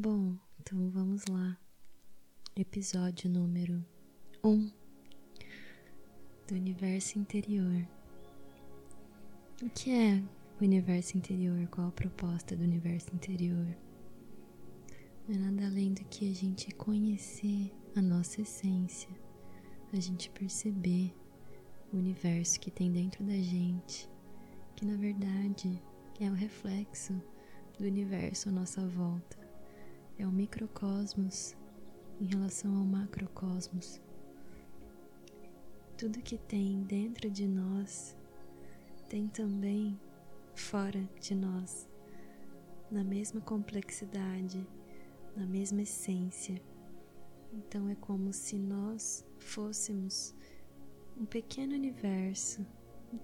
Bom, então vamos lá. Episódio número 1 um do universo interior. O que é o universo interior? Qual a proposta do universo interior? Não é nada além do que a gente conhecer a nossa essência, a gente perceber o universo que tem dentro da gente, que na verdade é o reflexo do universo à nossa volta é o microcosmos em relação ao macrocosmos. Tudo que tem dentro de nós tem também fora de nós, na mesma complexidade, na mesma essência. Então é como se nós fôssemos um pequeno universo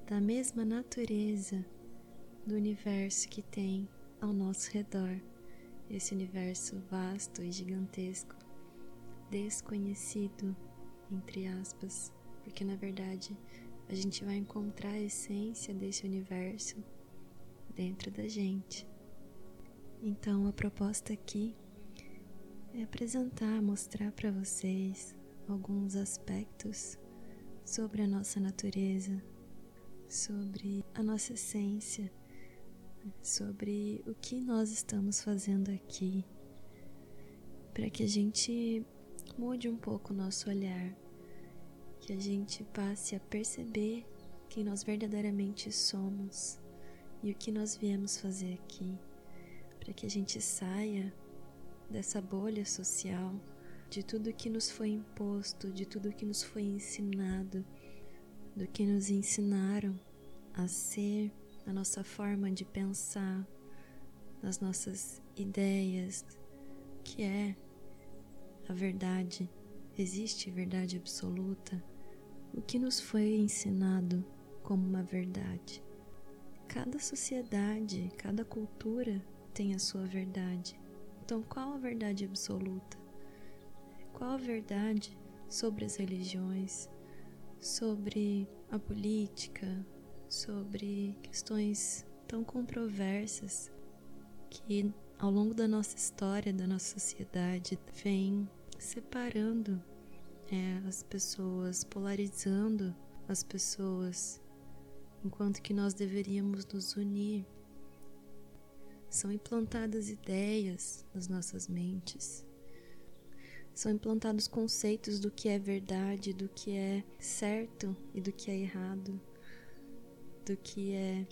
da mesma natureza do universo que tem ao nosso redor esse universo vasto e gigantesco, desconhecido, entre aspas, porque na verdade a gente vai encontrar a essência desse universo dentro da gente. Então a proposta aqui é apresentar, mostrar para vocês alguns aspectos sobre a nossa natureza, sobre a nossa essência sobre o que nós estamos fazendo aqui, para que a gente mude um pouco o nosso olhar, que a gente passe a perceber quem nós verdadeiramente somos e o que nós viemos fazer aqui, para que a gente saia dessa bolha social, de tudo que nos foi imposto, de tudo que nos foi ensinado, do que nos ensinaram a ser na nossa forma de pensar, nas nossas ideias, que é a verdade. Existe verdade absoluta? O que nos foi ensinado como uma verdade? Cada sociedade, cada cultura tem a sua verdade. Então, qual a verdade absoluta? Qual a verdade sobre as religiões, sobre a política, sobre questões tão controversas que ao longo da nossa história, da nossa sociedade, vem separando é, as pessoas, polarizando as pessoas, enquanto que nós deveríamos nos unir. São implantadas ideias nas nossas mentes, são implantados conceitos do que é verdade, do que é certo e do que é errado do que é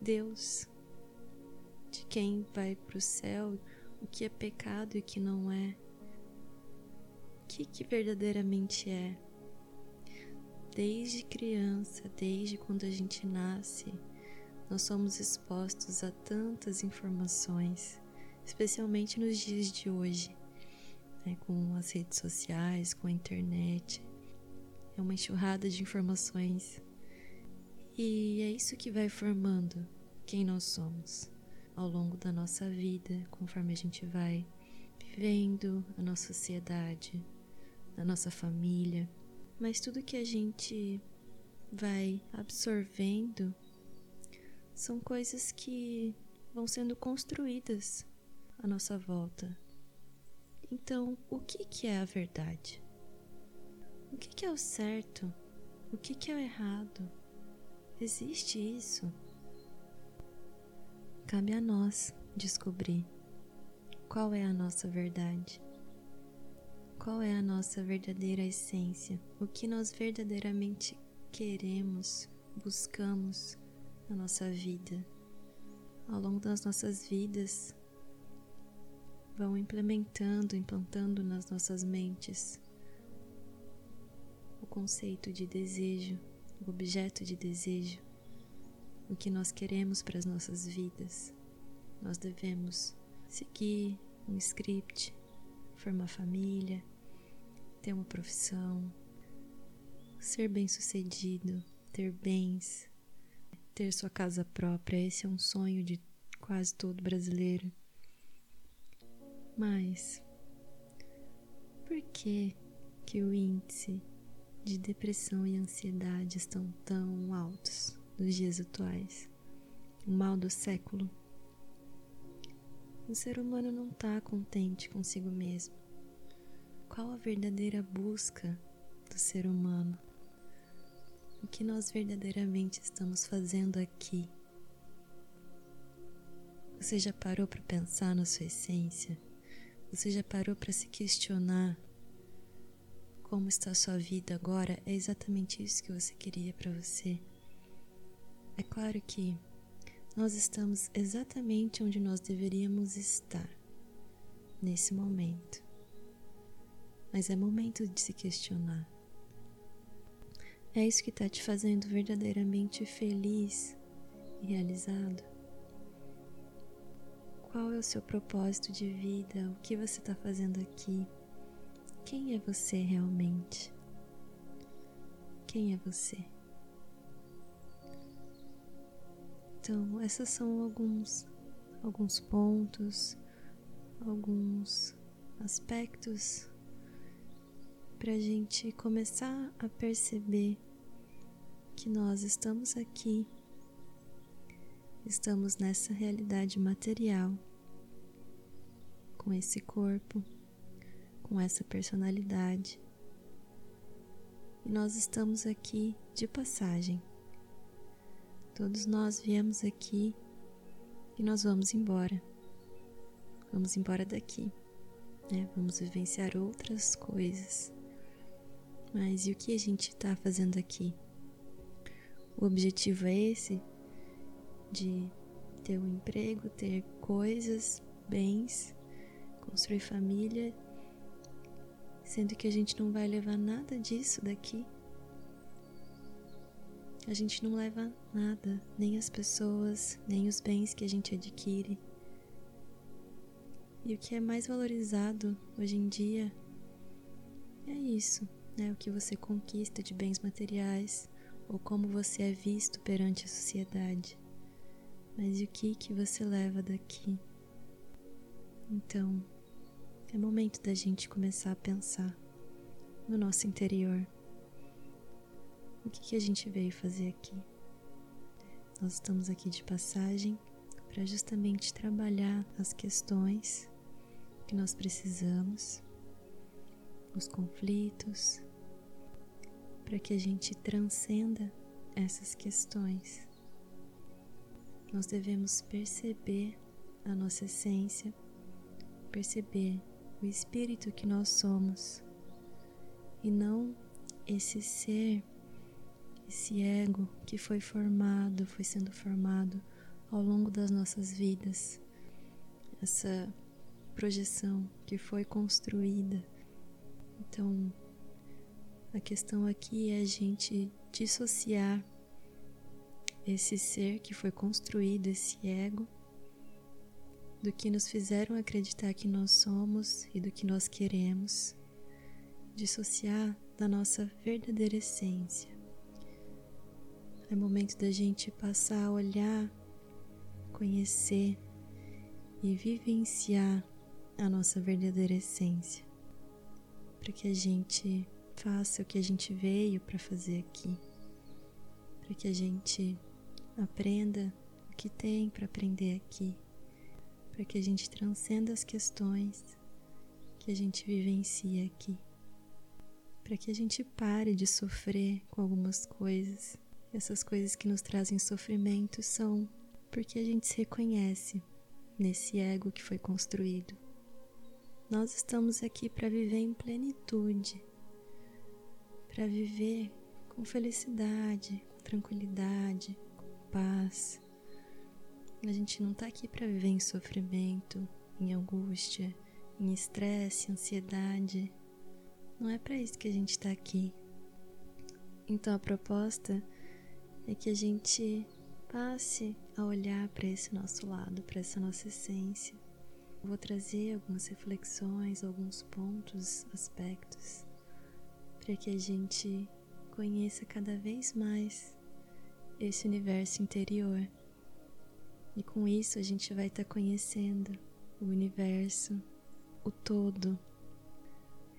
Deus, de quem vai para o céu, o que é pecado e o que não é, o que, que verdadeiramente é. Desde criança, desde quando a gente nasce, nós somos expostos a tantas informações, especialmente nos dias de hoje, né, com as redes sociais, com a internet. É uma enxurrada de informações e é isso que vai formando quem nós somos ao longo da nossa vida, conforme a gente vai vivendo a nossa sociedade, a nossa família. Mas tudo que a gente vai absorvendo são coisas que vão sendo construídas à nossa volta. Então, o que, que é a verdade? O que, que é o certo? O que, que é o errado? Existe isso? Cabe a nós descobrir qual é a nossa verdade, qual é a nossa verdadeira essência, o que nós verdadeiramente queremos, buscamos na nossa vida. Ao longo das nossas vidas, vão implementando, implantando nas nossas mentes o conceito de desejo o objeto de desejo, o que nós queremos para as nossas vidas. Nós devemos seguir um script, formar família, ter uma profissão, ser bem-sucedido, ter bens, ter sua casa própria. Esse é um sonho de quase todo brasileiro. Mas por que que o índice de depressão e ansiedade estão tão altos nos dias atuais. O mal do século. O ser humano não está contente consigo mesmo. Qual a verdadeira busca do ser humano? O que nós verdadeiramente estamos fazendo aqui? Você já parou para pensar na sua essência? Você já parou para se questionar como está a sua vida agora? É exatamente isso que você queria para você? É claro que nós estamos exatamente onde nós deveríamos estar nesse momento. Mas é momento de se questionar. É isso que está te fazendo verdadeiramente feliz e realizado? Qual é o seu propósito de vida? O que você está fazendo aqui? Quem é você realmente? Quem é você? Então, esses são alguns alguns pontos, alguns aspectos para a gente começar a perceber que nós estamos aqui, estamos nessa realidade material, com esse corpo, com essa personalidade, e nós estamos aqui de passagem. Todos nós viemos aqui e nós vamos embora. Vamos embora daqui, né? Vamos vivenciar outras coisas. Mas e o que a gente está fazendo aqui? O objetivo é esse de ter um emprego, ter coisas, bens, construir família, sendo que a gente não vai levar nada disso daqui. A gente não leva nada, nem as pessoas, nem os bens que a gente adquire. E o que é mais valorizado hoje em dia é isso né, o que você conquista de bens materiais ou como você é visto perante a sociedade. Mas e o que que você leva daqui? Então, é momento da gente começar a pensar no nosso interior. O que, que a gente veio fazer aqui? Nós estamos aqui de passagem para justamente trabalhar as questões que nós precisamos, os conflitos, para que a gente transcenda essas questões. Nós devemos perceber a nossa essência, perceber o espírito que nós somos e não esse ser, esse ego que foi formado, foi sendo formado ao longo das nossas vidas, essa projeção que foi construída. Então, a questão aqui é a gente dissociar esse ser que foi construído, esse ego, do que nos fizeram acreditar que nós somos e do que nós queremos, dissociar da nossa verdadeira essência. É momento da gente passar a olhar, conhecer e vivenciar a nossa verdadeira essência, para que a gente faça o que a gente veio para fazer aqui, para que a gente aprenda o que tem para aprender aqui, para que a gente transcenda as questões que a gente vivencia aqui, para que a gente pare de sofrer com algumas coisas. Essas coisas que nos trazem sofrimento são porque a gente se reconhece nesse ego que foi construído. Nós estamos aqui para viver em plenitude para viver com felicidade, com tranquilidade, com paz. A gente não está aqui para viver em sofrimento, em angústia, em estresse, ansiedade. Não é para isso que a gente está aqui. Então a proposta é que a gente passe a olhar para esse nosso lado, para essa nossa essência. vou trazer algumas reflexões, alguns pontos, aspectos para que a gente conheça cada vez mais esse universo interior. E com isso a gente vai estar tá conhecendo o universo, o todo.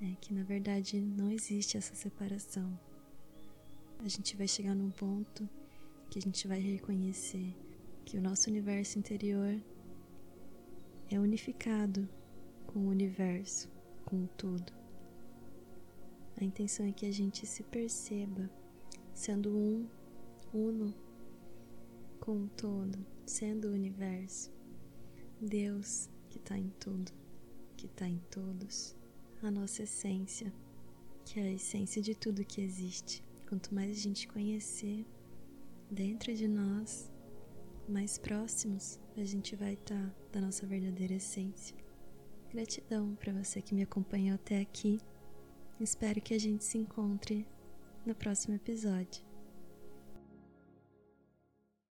É que na verdade não existe essa separação. A gente vai chegar num ponto que a gente vai reconhecer que o nosso universo interior é unificado com o universo, com o tudo. A intenção é que a gente se perceba sendo um, uno com o todo, sendo o universo. Deus que está em tudo, que está em todos. A nossa essência, que é a essência de tudo que existe. Quanto mais a gente conhecer dentro de nós, mais próximos a gente vai estar tá da nossa verdadeira essência. Gratidão para você que me acompanhou até aqui. Espero que a gente se encontre no próximo episódio.